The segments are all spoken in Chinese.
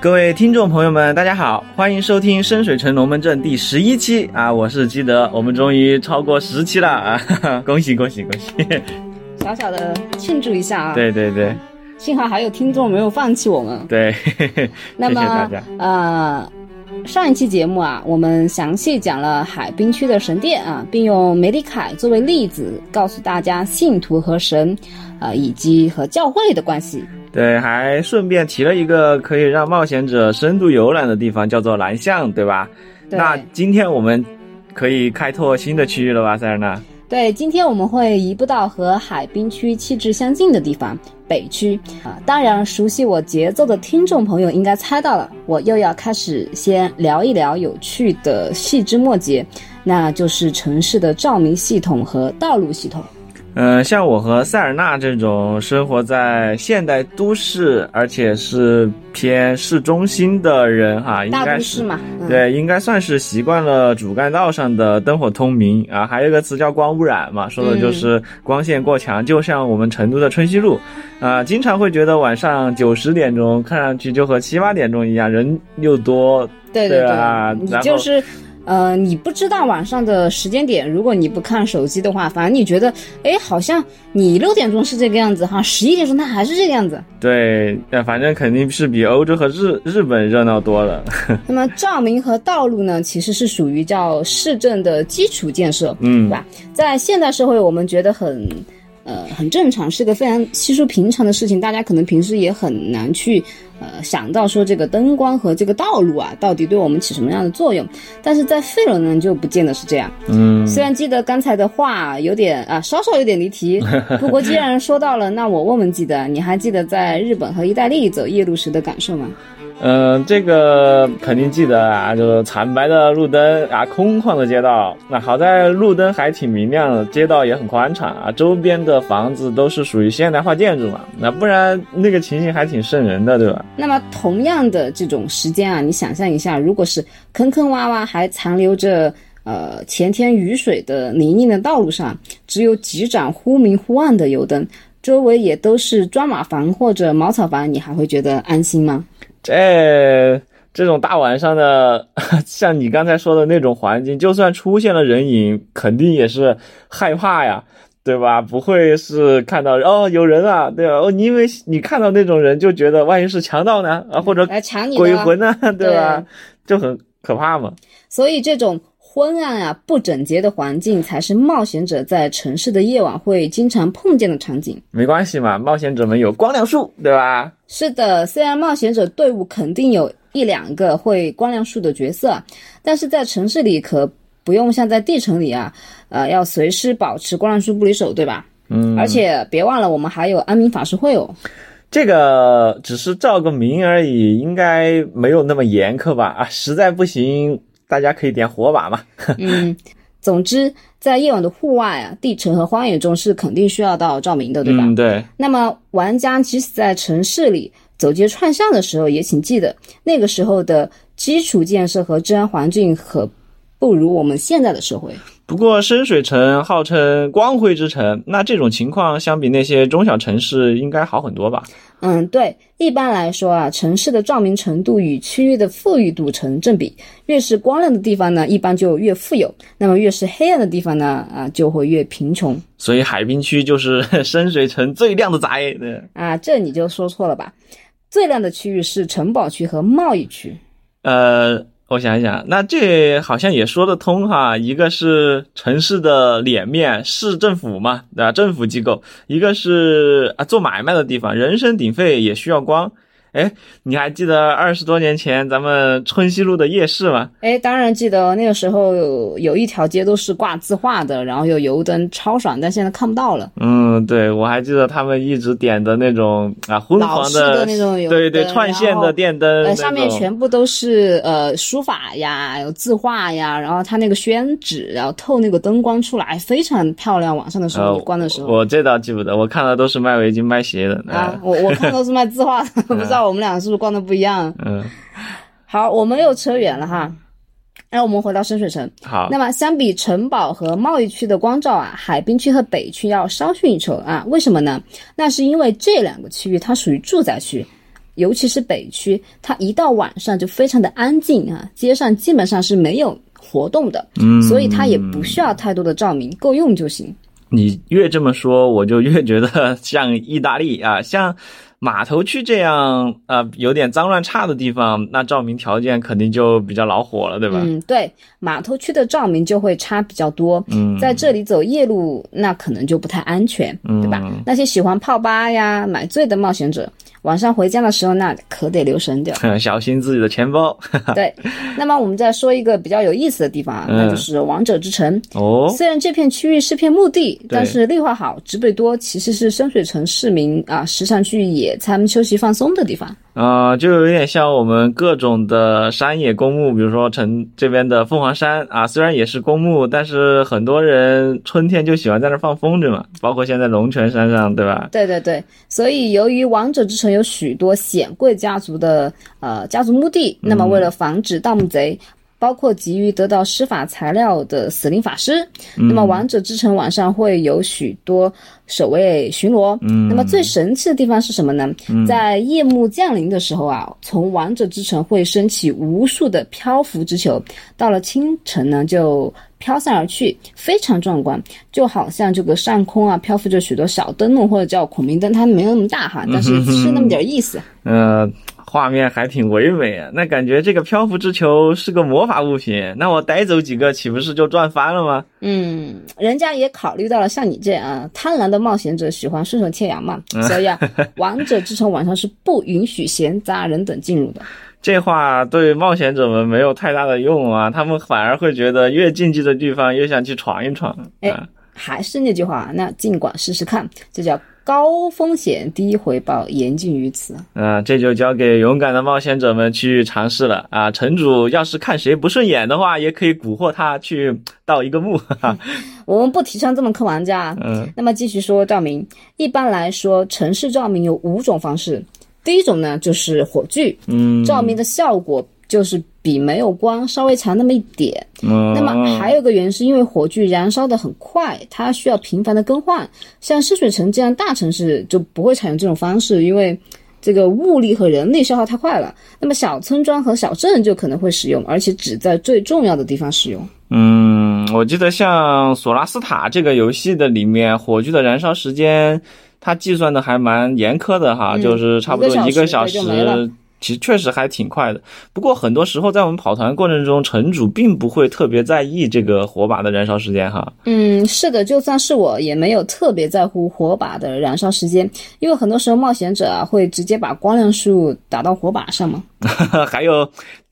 各位听众朋友们，大家好，欢迎收听深水城龙门阵第十一期啊！我是基德，我们终于超过十期了啊！哈哈，恭喜恭喜恭喜！小小的庆祝一下啊！对对对，幸好还有听众没有放弃我们。对，那么谢谢大家。呃，上一期节目啊，我们详细讲了海滨区的神殿啊，并用梅里凯作为例子，告诉大家信徒和神，啊、以及和教会的关系。对，还顺便提了一个可以让冒险者深度游览的地方，叫做蓝象，对吧？对那今天我们可以开拓新的区域了吧，塞尔纳？对，今天我们会移步到和海滨区气质相近的地方——北区啊。当然，熟悉我节奏的听众朋友应该猜到了，我又要开始先聊一聊有趣的细枝末节，那就是城市的照明系统和道路系统。嗯，像我和塞尔纳这种生活在现代都市，而且是偏市中心的人哈，应该是嘛，嗯、对，应该算是习惯了主干道上的灯火通明啊。还有一个词叫光污染嘛，说的嗯就是光线过强，就像我们成都的春熙路啊，经常会觉得晚上九十点钟看上去就和七八点钟一样，人又多。对对啊你然后就是。呃，你不知道晚上的时间点，如果你不看手机的话，反正你觉得，哎，好像你六点钟是这个样子哈，十一点钟它还是这个样子。对，那反正肯定是比欧洲和日日本热闹多了。那么照明和道路呢，其实是属于叫市政的基础建设，嗯对，吧？在现代社会，我们觉得很。呃，很正常，是个非常稀疏平常的事情。大家可能平时也很难去呃想到说这个灯光和这个道路啊，到底对我们起什么样的作用。但是在费伦呢，就不见得是这样。嗯，虽然记得刚才的话有点啊，稍稍有点离题，不过既然说到了，那我问问记得，你还记得在日本和意大利走夜路时的感受吗？嗯，这个肯定记得啊，就是惨白的路灯啊，空旷的街道。那好在路灯还挺明亮的，街道也很宽敞啊，周边的房子都是属于现代化建筑嘛。那不然那个情形还挺瘆人的，对吧？那么同样的这种时间啊，你想象一下，如果是坑坑洼洼还残留着呃前天雨水的泥泞的道路上，只有几盏忽明忽暗的油灯，周围也都是砖瓦房或者茅草房，你还会觉得安心吗？这这种大晚上的，像你刚才说的那种环境，就算出现了人影，肯定也是害怕呀。对吧？不会是看到哦有人啊，对吧？哦，你因为你看到那种人就觉得万一是强盗呢啊，或者来抢你鬼魂呢，对吧？就很可怕嘛。所以这种昏暗啊、不整洁的环境，才是冒险者在城市的夜晚会经常碰见的场景。没关系嘛，冒险者们有光亮术，对吧？是的，虽然冒险者队伍肯定有一两个会光亮术的角色，但是在城市里可不用像在地城里啊，呃，要随时保持光亮术不离手，对吧？嗯，而且别忘了，我们还有安民法师会哦。这个只是照个明而已，应该没有那么严苛吧？啊，实在不行，大家可以点火把嘛。嗯，总之，在夜晚的户外啊、地城和荒野中是肯定需要到照明的，对吧？嗯，对。那么，玩家即使在城市里走街串巷的时候，也请记得，那个时候的基础建设和治安环境可不如我们现在的社会。不过深水城号称光辉之城，那这种情况相比那些中小城市应该好很多吧？嗯，对，一般来说啊，城市的照明程度与区域的富裕度成正比，越是光亮的地方呢，一般就越富有；那么越是黑暗的地方呢，啊，就会越贫穷。所以海滨区就是 深水城最亮的仔。对，啊，这你就说错了吧？最亮的区域是城堡区和贸易区。呃，我想一想，那这好像也说得通哈。一个是城市的脸面，市政府嘛，对吧？政府机构；一个是啊做买卖的地方，人声鼎沸也需要光。哎，你还记得二十多年前咱们春熙路的夜市吗？哎，当然记得那个时候有有一条街都是挂字画的，然后有油灯，超爽，但现在看不到了。嗯，对，我还记得他们一直点的那种啊昏黄的那种油对对串线的电灯，上面全部都是呃书法呀，有字画呀，然后它那个宣纸，然后透那个灯光出来，非常漂亮。晚上的时候，关的时候。我这倒记不得，我看的都是卖围巾、卖鞋的。啊，我我看都是卖字画的，不知道我们俩是不是逛的不一样。嗯，好，我们又扯远了哈。让我们回到深水城。好，那么相比城堡和贸易区的光照啊，海滨区和北区要稍逊一筹啊。为什么呢？那是因为这两个区域它属于住宅区，尤其是北区，它一到晚上就非常的安静啊，街上基本上是没有活动的，嗯，所以它也不需要太多的照明，够用就行。你越这么说，我就越觉得像意大利啊，像码头区这样啊、呃有点脏乱差的地方，那照明条件肯定就比较恼火了，对吧？嗯，对，码头区的照明就会差比较多。嗯，在这里走夜路，那可能就不太安全，对吧？嗯那些喜欢泡吧呀、买醉的冒险者，晚上回家的时候，那可得留神点儿。小心自己的钱包 对，那么我们再说一个比较有意思的地方啊，嗯那就是王者之城。哦。虽然这片区域是片墓地，但是绿化好、植被多，其实是深水城市民啊时常去野餐、休息、放松的地方。啊、就有点像我们各种的山野公墓，比如说城这边的凤凰山啊，虽然也是公墓，但是很多人春天就喜欢在那儿放风筝嘛，包括现在龙泉山上，对吧？对对对，所以由于王者之城有许多显贵家族的呃家族墓地，那么为了防止盗墓贼。包括急于得到施法材料的死灵法师，那么王者之城晚上会有许多守卫巡逻。嗯那么最神奇的地方是什么呢？在夜幕降临的时候啊，从王者之城会升起无数的漂浮之球，到了清晨呢就飘散而去，非常壮观，就好像这个上空啊漂浮着许多小灯笼或者叫孔明灯，它没有那么大哈，但是是那么点儿意思。呃，画面还挺唯美啊，那感觉这个漂浮之球是个魔法物品，那我逮走几个岂不是就赚翻了吗？嗯，人家也考虑到了像你这样啊贪婪的冒险者喜欢顺手牵羊嘛，所以啊，王者之城晚上是不允许闲杂人等进入的。这话对冒险者们没有太大的用啊，他们反而会觉得越禁忌的地方越想去闯一闯哎啊。还是那句话，那尽管试试看，这叫高风险低回报，言尽于此。啊，这就交给勇敢的冒险者们去尝试了啊！城主要是看谁不顺眼的话，也可以蛊惑他去盗一个墓。哈哈。我们不提倡这么坑玩家啊。嗯那么继续说照明，一般来说，城市照明有五种方式。第一种呢，就是火炬，嗯，照明的效果就是比没有光稍微强那么一点。嗯，那么还有一个原因是因为火炬燃烧的很快，它需要频繁的更换。像深水城这样大城市就不会采用这种方式，因为这个物力和人力消耗太快了。那么小村庄和小镇就可能会使用，而且只在最重要的地方使用。嗯，我记得像索拉斯塔这个游戏的里面，火炬的燃烧时间，它计算的还蛮严苛的哈，嗯就是差不多一一个小时其实确实还挺快的。不过很多时候在我们跑团过程中，城主并不会特别在意这个火把的燃烧时间哈。嗯，是的，就算是我也没有特别在乎火把的燃烧时间，因为很多时候冒险者啊会直接把光亮数打到火把上嘛。还有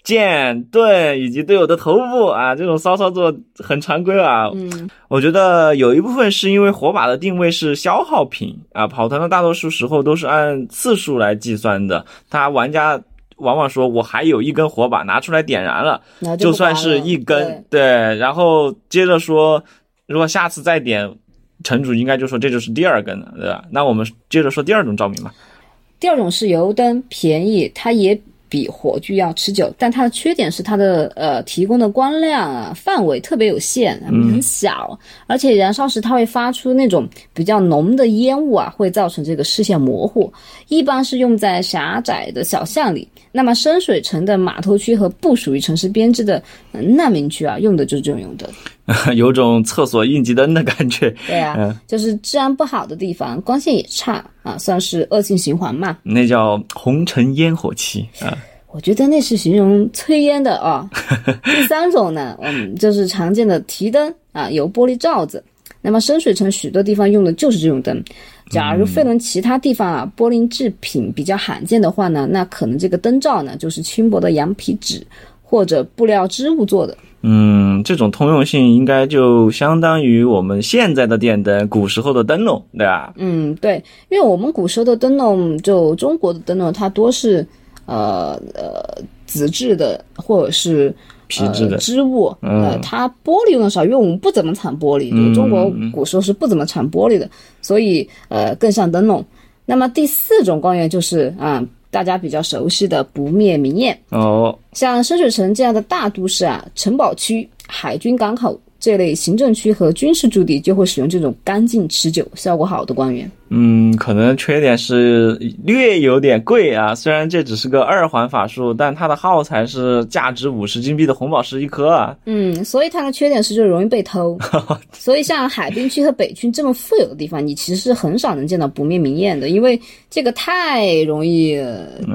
剑、盾以及队友的头部啊，这种骚操作很常规啊。嗯，我觉得有一部分是因为火把的定位是消耗品啊，跑团的大多数时候都是按次数来计算的。他玩家往往说我还有一根火把拿出来点燃了，那就算是一根对，对，然后接着说，如果下次再点，城主应该就说这就是第二根了，对吧？那我们接着说第二种照明吧。第二种是油灯，便宜，它也比火炬要持久，但它的缺点是它的呃提供的光亮啊范围特别有限，嗯很小，而且燃烧时它会发出那种比较浓的烟雾啊，会造成这个视线模糊。一般是用在狭窄的小巷里，那么深水城的码头区和不属于城市编制的、呃难民区啊，用的就是这种油灯。有种厕所应急灯的感觉。对啊，嗯就是治安不好的地方，光线也差啊，算是恶性循环嘛。那叫红尘烟火气啊。我觉得那是形容炊烟的哦。第三种呢，嗯，就是常见的提灯啊，有玻璃罩子。那么深水城许多地方用的就是这种灯。假如费伦其他地方啊玻璃制品比较罕见的话呢，那可能这个灯罩呢就是轻薄的羊皮纸或者布料织物做的。嗯，这种通用性应该就相当于我们现在的电灯，古时候的灯笼，对吧？嗯，对，因为我们古时候的灯笼，就中国的灯笼，它多是呃呃纸质的或者是皮质的呃、织物，嗯呃，它玻璃用的少，因为我们不怎么产玻璃，就中国古时候是不怎么产玻璃的，所以呃更像灯笼。那么第四种光源就是啊、大家比较熟悉的不灭明焰。哦，像深水城这样的大都市啊，城堡区、海军港口这类行政区和军事驻地就会使用这种干净、持久、效果好的光源。嗯，可能缺点是略有点贵啊。虽然这只是个二环法术，但它的耗材是价值五十金币的红宝石一颗啊。嗯，所以它的缺点是就容易被偷。所以像海滨区和北区这么富有的地方，你其实是很少能见到不灭明焰的，因为这个太容易，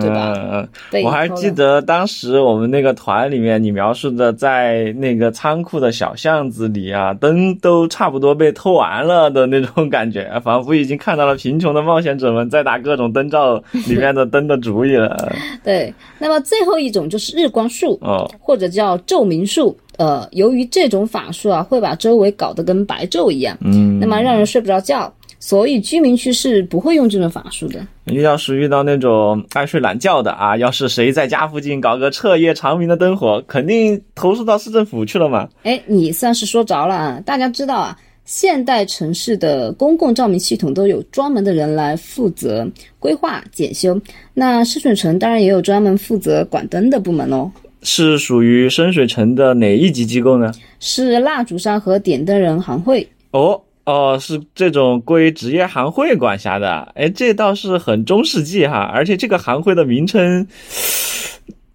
对吧？嗯，我还记得当时我们那个团里面，你描述的在那个仓库的小巷子里啊，灯都差不多被偷完了的那种感觉，仿佛已经看到。到了贫穷的冒险者们在打各种灯罩 里面的灯的主意了。对，那么最后一种就是日光术哦，或者叫昼明术。呃，由于这种法术啊，会把周围搞得跟白昼一样，嗯，那么让人睡不着觉，所以居民区是不会用这种法术的。要是遇到那种爱睡懒觉的啊，要是谁在家附近搞个彻夜长明的灯火，肯定投诉到市政府去了嘛。哎，你算是说着了啊！大家知道啊。现代城市的公共照明系统都有专门的人来负责规划检修，那深水城当然也有专门负责管灯的部门哦。是属于深水城的哪一级机构呢？是蜡烛商和点灯人行会。哦哦，是这种归职业行会管辖的。哎，这倒是很中世纪哈，而且这个行会的名称。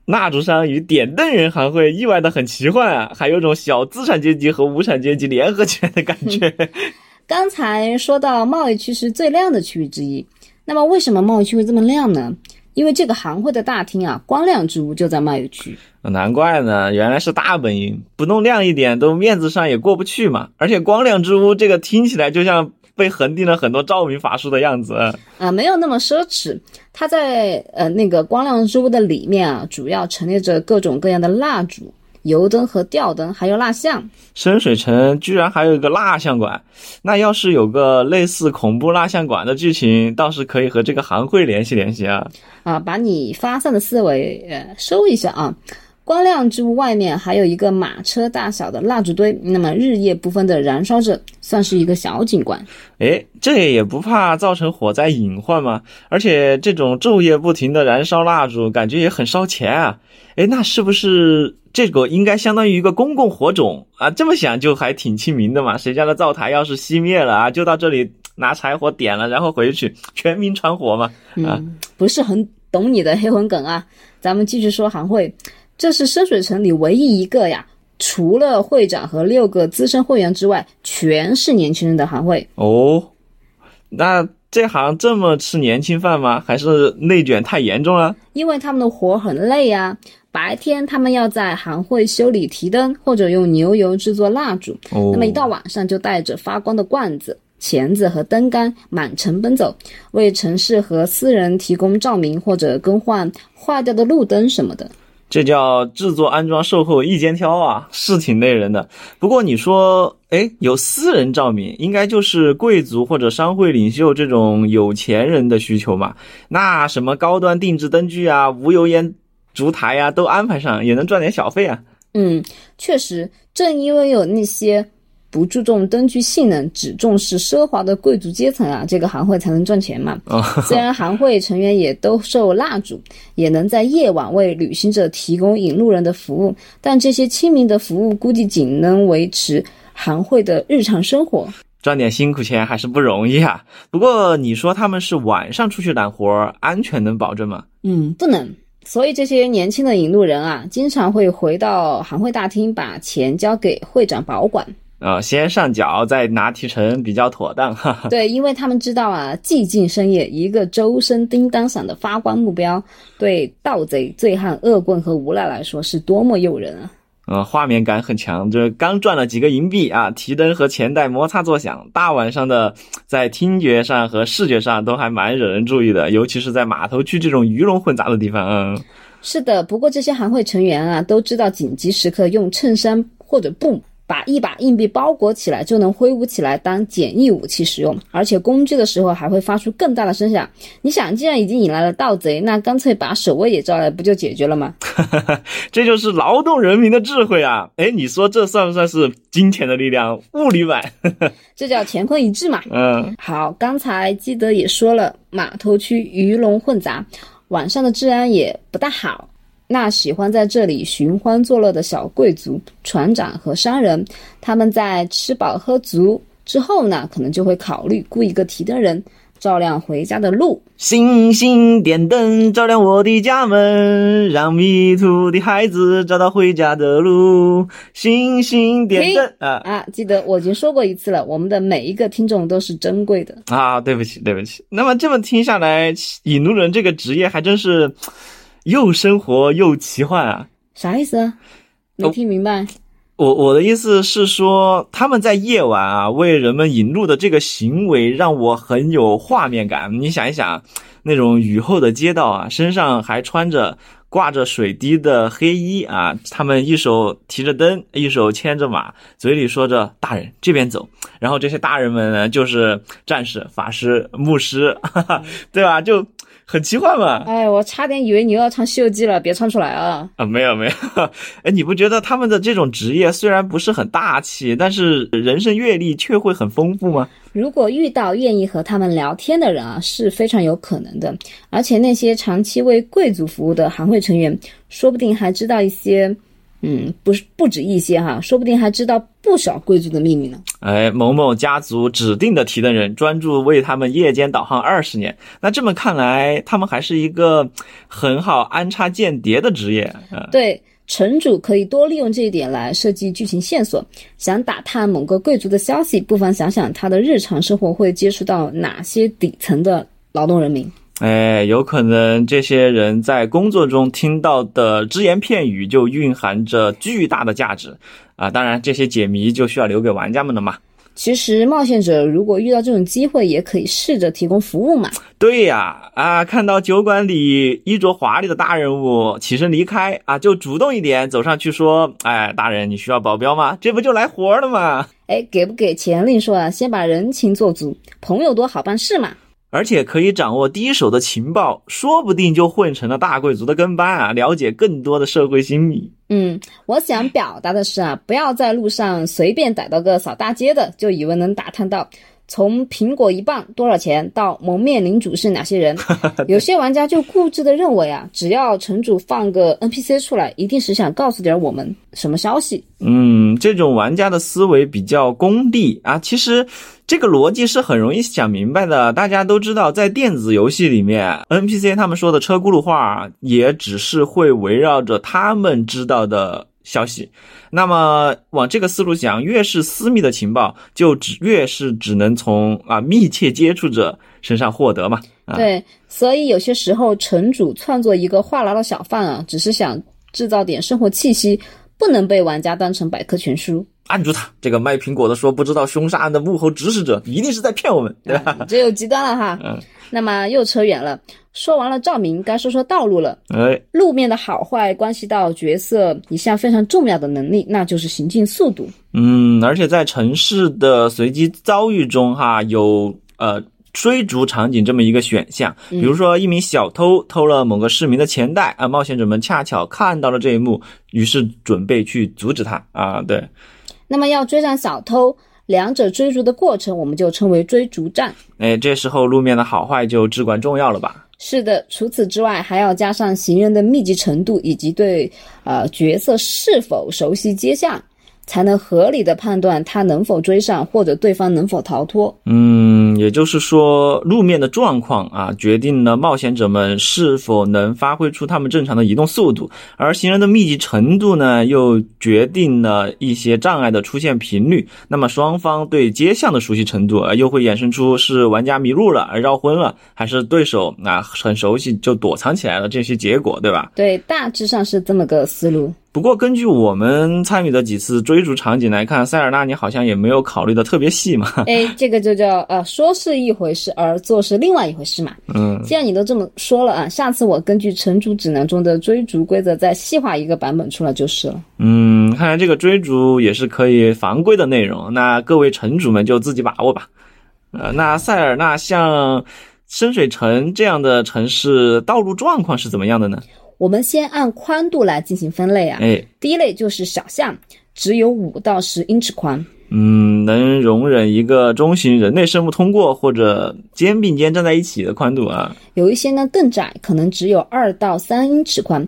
蜡烛商与点灯人行会意外的很奇幻啊，还有种小资产阶级和无产阶级联合起来的感觉。刚才说到贸易区是最亮的区域之一，那么为什么贸易区会这么亮呢？因为这个行会的大厅啊，光亮之屋就在贸易区。难怪呢，原来是大本营，不弄亮一点都面子上也过不去嘛。而且光亮之屋这个听起来就像。被恒定了很多照明法术的样子啊，没有那么奢侈。它在呃那个光亮之屋的里面啊，主要陈列着各种各样的蜡烛、油灯和吊灯，还有蜡像。深水城居然还有一个蜡像馆，那要是有个类似恐怖蜡像馆的剧情，倒是可以和这个行会联系联系啊。啊，把你发散的思维呃收一下啊。光亮之屋外面还有一个马车大小的蜡烛堆，那么日夜不分的燃烧着，算是一个小景观。诶，这也不怕造成火灾隐患吗？而且这种昼夜不停的燃烧蜡烛，感觉也很烧钱啊。诶，那是不是这个应该相当于一个公共火种啊？这么想就还挺亲民的嘛。谁家的灶台要是熄灭了啊，就到这里拿柴火点了，然后回去全民传火嘛。啊，不是很懂你的黑魂梗啊。咱们继续说行会。这是深水城里唯一一个呀，除了会长和六个资深会员之外，全是年轻人的行会哦。那这行这么吃年轻饭吗？还是内卷太严重了？因为他们的活很累呀，白天他们要在行会修理提灯，或者用牛油制作蜡烛。哦，那么一到晚上就带着发光的罐子、钳子和灯杆满城奔走，为城市和私人提供照明或者更换坏掉的路灯什么的。这叫制作、安装、售后一肩挑啊，是挺累人的。不过你说，哎，有私人照明，应该就是贵族或者商会领袖这种有钱人的需求嘛？那什么高端定制灯具啊、无油烟烛台呀，都安排上，也能赚点小费啊。嗯，确实，正因为有那些。不注重灯具性能，只重视奢华的贵族阶层啊，这个行会才能赚钱嘛。虽然行会成员也都售蜡烛，也能在夜晚为旅行者提供引路人的服务，但这些亲民的服务估计仅能维持行会的日常生活，赚点辛苦钱还是不容易啊。不过你说他们是晚上出去揽活，安全能保证吗？嗯，不能。所以这些年轻的引路人啊，经常会回到行会大厅，把钱交给会长保管。啊，先上缴再拿提成比较妥当。哈哈。对，因为他们知道啊，寂静深夜一个周身叮当响的发光目标，对盗贼、醉汉、恶棍和无赖来说是多么诱人啊！呃，画面感很强，就是刚赚了几个银币啊，提灯和钱袋摩擦作响，大晚上的，在听觉上和视觉上都还蛮惹人注意的，尤其是在码头区这种鱼龙混杂的地方。嗯，是的，不过这些行会成员啊，都知道紧急时刻用衬衫或者布。把一把硬币包裹起来，就能挥舞起来当简易武器使用，而且攻击的时候还会发出更大的声响。你想，既然已经引来了盗贼，那干脆把守卫也招来，不就解决了吗？这就是劳动人民的智慧啊！哎，你说这算不算是金钱的力量？物理版，这叫乾坤一致嘛。嗯，好，刚才基德也说了，码头区鱼龙混杂，晚上的治安也不大好。那喜欢在这里寻欢作乐的小贵族、船长和商人，他们在吃饱喝足之后呢，可能就会考虑雇一个提灯人，照亮回家的路。星星点灯，照亮我的家门，让迷途的孩子找到回家的路。星星点灯啊啊！记得我已经说过一次了，我们的每一个听众都是珍贵的啊！对不起，对不起。那么这么听下来，引路人这个职业还真是又生活又奇幻啊！啥意思啊？没听明白。我我的意思是说，他们在夜晚啊为人们引路的这个行为让我很有画面感。你想一想，那种雨后的街道啊，身上还穿着挂着水滴的黑衣啊，他们一手提着灯，一手牵着马，嘴里说着“大人这边走”，然后这些大人们呢就是战士、法师、牧师，哈哈，对吧？就。很奇幻嘛？哎，我差点以为你又要唱《西游记》了，别唱出来啊！啊，没有没有，哎，你不觉得他们的这种职业虽然不是很大气，但是人生阅历却会很丰富吗？如果遇到愿意和他们聊天的人啊，是非常有可能的。而且那些长期为贵族服务的行会成员，说不定还知道一些。嗯，不是不止一些哈，说不定还知道不少贵族的秘密呢。哎，某某家族指定的提灯人，专注为他们夜间导航二十年。那这么看来，他们还是一个很好安插间谍的职业。对，城主可以多利用这一点来设计剧情线索。想打探某个贵族的消息，不妨想想他的日常生活会接触到哪些底层的劳动人民。哎，有可能这些人在工作中听到的只言片语就蕴含着巨大的价值啊！当然，这些解谜就需要留给玩家们了嘛。其实，冒险者如果遇到这种机会，也可以试着提供服务嘛。对呀，啊，看到酒馆里衣着华丽的大人物起身离开啊，就主动一点走上去说：“哎，大人，你需要保镖吗？这不就来活了吗？”哎，给不给钱另说啊，先把人情做足，朋友多好办事嘛。而且可以掌握第一手的情报，说不定就混成了大贵族的跟班啊！了解更多的社会心理。嗯，我想表达的是啊，不要在路上随便逮到个扫大街的，就以为能打探到从苹果一磅多少钱到蒙面领主是哪些人。有些玩家就固执的认为啊，只要城主放个 NPC 出来，一定是想告诉点我们什么消息。嗯，这种玩家的思维比较功利啊，其实。这个逻辑是很容易想明白的。大家都知道，在电子游戏里面，NPC 他们说的车轱辘话，也只是会围绕着他们知道的消息。那么往这个思路想，越是私密的情报，就只越是只能从啊密切接触者身上获得嘛。对，所以有些时候城主创作一个话痨的小贩啊，只是想制造点生活气息，不能被玩家当成百科全书。按住他！这个卖苹果的说不知道凶杀案的幕后指使者一定是在骗我们，对吧？这又极端了哈。嗯。那么又扯远了，说完了照明，该说说道路了。哎，路面的好坏关系到角色一项非常重要的能力，那就是行进速度。嗯，而且在城市的随机遭遇中，哈，有呃。追逐场景这么一个选项，比如说一名小偷偷了某个市民的钱袋啊，冒险者们恰巧看到了这一幕，于是准备去阻止他啊。对，那么要追上小偷，两者追逐的过程我们就称为追逐战。哎，这时候路面的好坏就至关重要了吧？是的，除此之外还要加上行人的密集程度以及对呃角色是否熟悉街巷。才能合理的判断他能否追上，或者对方能否逃脱。嗯，也就是说，路面的状况啊，决定了冒险者们是否能发挥出他们正常的移动速度，而行人的密集程度呢，又决定了一些障碍的出现频率。那么，双方对街巷的熟悉程度，啊又会衍生出是玩家迷路了而、绕昏了，还是对手啊很熟悉就躲藏起来了这些结果，对吧？对，大致上是这么个思路。不过，根据我们参与的几次追逐场景来看，塞尔纳你好像也没有考虑的特别细嘛。哎，这个就叫呃，说是一回事，而做是另外一回事嘛。嗯，既然你都这么说了啊，下次我根据城主指南中的追逐规则再细化一个版本出来就是了。嗯，看来这个追逐也是可以防规的内容，那各位城主们就自己把握吧。呃，那塞尔纳像深水城这样的城市，道路状况是怎么样的呢？我们先按宽度来进行分类啊，哎，第一类就是小巷，只有五到十英尺宽，嗯，能容忍一个中型人类生物通过或者肩并肩站在一起的宽度啊。有一些呢更窄，可能只有二到三英尺宽。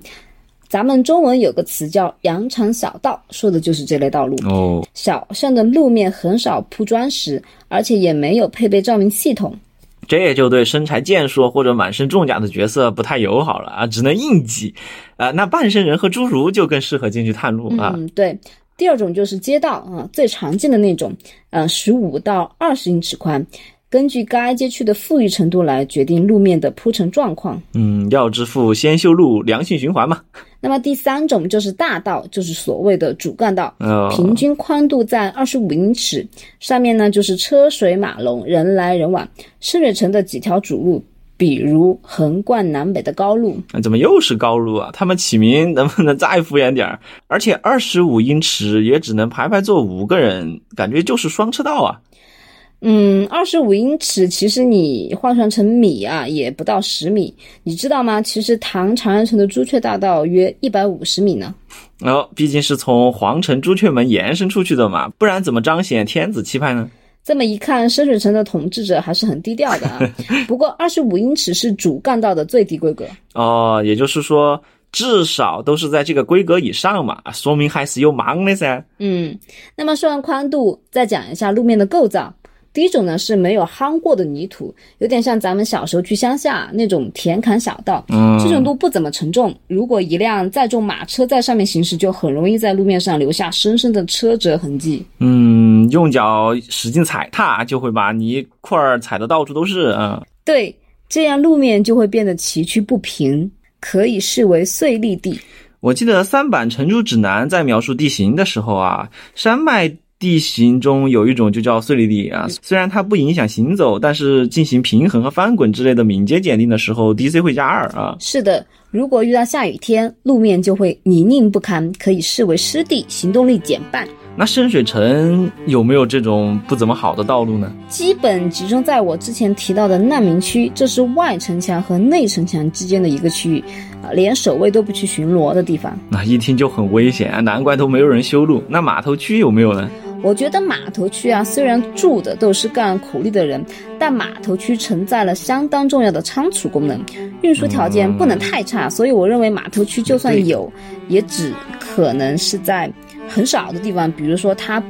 咱们中文有个词叫“羊肠小道”，说的就是这类道路哦。小巷的路面很少铺砖石，而且也没有配备照明系统。这也就对身材健硕或者满身重甲的角色不太友好了啊，只能硬挤。啊，那半身人和侏儒就更适合进去探路啊。嗯，对。第二种就是街道啊，最常见的那种，呃，十五到二十英尺宽，根据该街区的富裕程度来决定路面的铺陈状况。嗯，要致富先修路，良性循环嘛。那么第三种就是大道，就是所谓的主干道，哦平均宽度在二十五英尺，上面呢就是车水马龙，人来人往。深水城的几条主路，比如横贯南北的高路，啊怎么又是高路啊？他们起名能不能再敷衍点儿？而且二十五英尺也只能排排坐五个人，感觉就是双车道啊。嗯，二十五英尺，其实你换算成米啊，也不到十米。你知道吗？其实唐长安城的朱雀大道约一百五十米呢。哦，毕竟是从皇城朱雀门延伸出去的嘛，不然怎么彰显天子气派呢？这么一看，深水城的统治者还是很低调的啊。不过，二十五英尺是主干道的最低规格。哦，也就是说，至少都是在这个规格以上嘛，说明还是有忙的噻。嗯，那么说完宽度，再讲一下路面的构造。第一种呢是没有夯过的泥土，有点像咱们小时候去乡下那种田坎小道。嗯这种路不怎么沉重，如果一辆载重马车在上面行驶，就很容易在路面上留下深深的车辙痕迹。嗯，用脚使劲踩踏，就会把泥块儿踩得到处都是啊。对，这样路面就会变得崎岖不平，可以视为碎砾地。我记得三版成珠指南在描述地形的时候啊，山脉地形中有一种就叫碎砾地啊，虽然它不影响行走，但是进行平衡和翻滚之类的敏捷检定的时候，DC 会加二啊。是的，如果遇到下雨天，路面就会泥泞不堪，可以视为湿地，行动力减半。那深水城有没有这种不怎么好的道路呢？基本集中在我之前提到的难民区，这是外城墙和内城墙之间的一个区域，啊，连守卫都不去巡逻的地方。那一听就很危险啊，难怪都没有人修路。那码头区有没有呢？我觉得码头区啊，虽然住的都是干苦力的人，但码头区承载了相当重要的仓储功能，运输条件不能太差，所以我认为码头区就算有，也只可能是在很少的地方，比如说它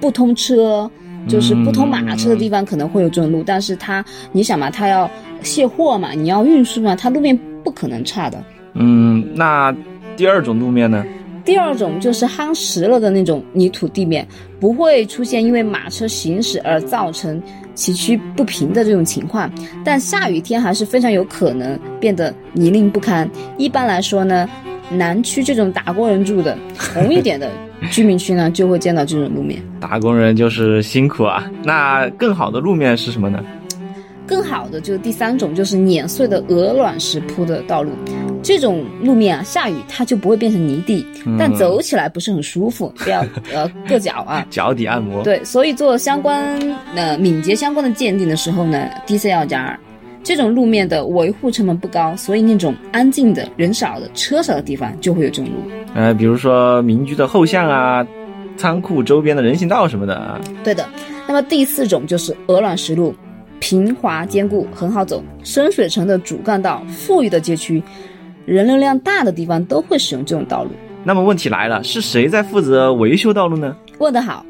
不通车，就是不通马车的地方可能会有这种路，但是它你想嘛，它要卸货嘛，你要运输嘛，它路面不可能差的。嗯，那第二种路面呢？第二种就是夯实了的那种泥土地面，不会出现因为马车行驶而造成崎岖不平的这种情况，但下雨天还是非常有可能变得泥泞不堪。一般来说呢，南区这种打工人住的红一点的居民区呢，就会见到这种路面。打工人就是辛苦啊。那更好的路面是什么呢？更好的就是第三种，就是碾碎的鹅卵石铺的道路，这种路面啊，下雨它就不会变成泥地，但走起来不是很舒服，不要 呃硌脚啊。脚底按摩。对，所以做相关呃敏捷相关的鉴定的时候呢，DC 要加二。这种路面的维护成本不高，所以那种安静的、人少的、车少的地方就会有这种路。呃，比如说民居的后巷啊，仓库周边的人行道什么的啊。对的。那么第四种就是鹅卵石路，平滑坚固，很好走。深水城的主干道，富裕的街区，人流量大的地方都会使用这种道路。那么问题来了，是谁在负责维修道路呢？问得好，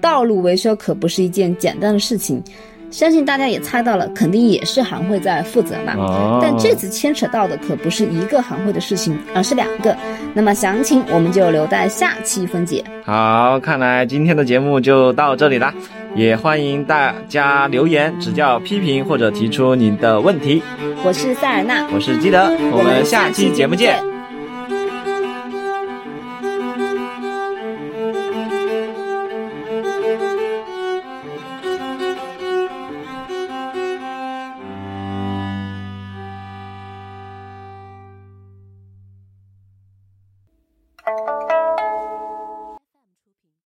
道路维修可不是一件简单的事情。相信大家也猜到了，肯定也是行会在负责嘛。哦但这次牵扯到的可不是一个行会的事情，而是两个。那么详情我们就留待下期分解。好，看来今天的节目就到这里啦，也欢迎大家留言指教、批评或者提出您的问题。我是塞尔纳，我是基德，我们下期节目见。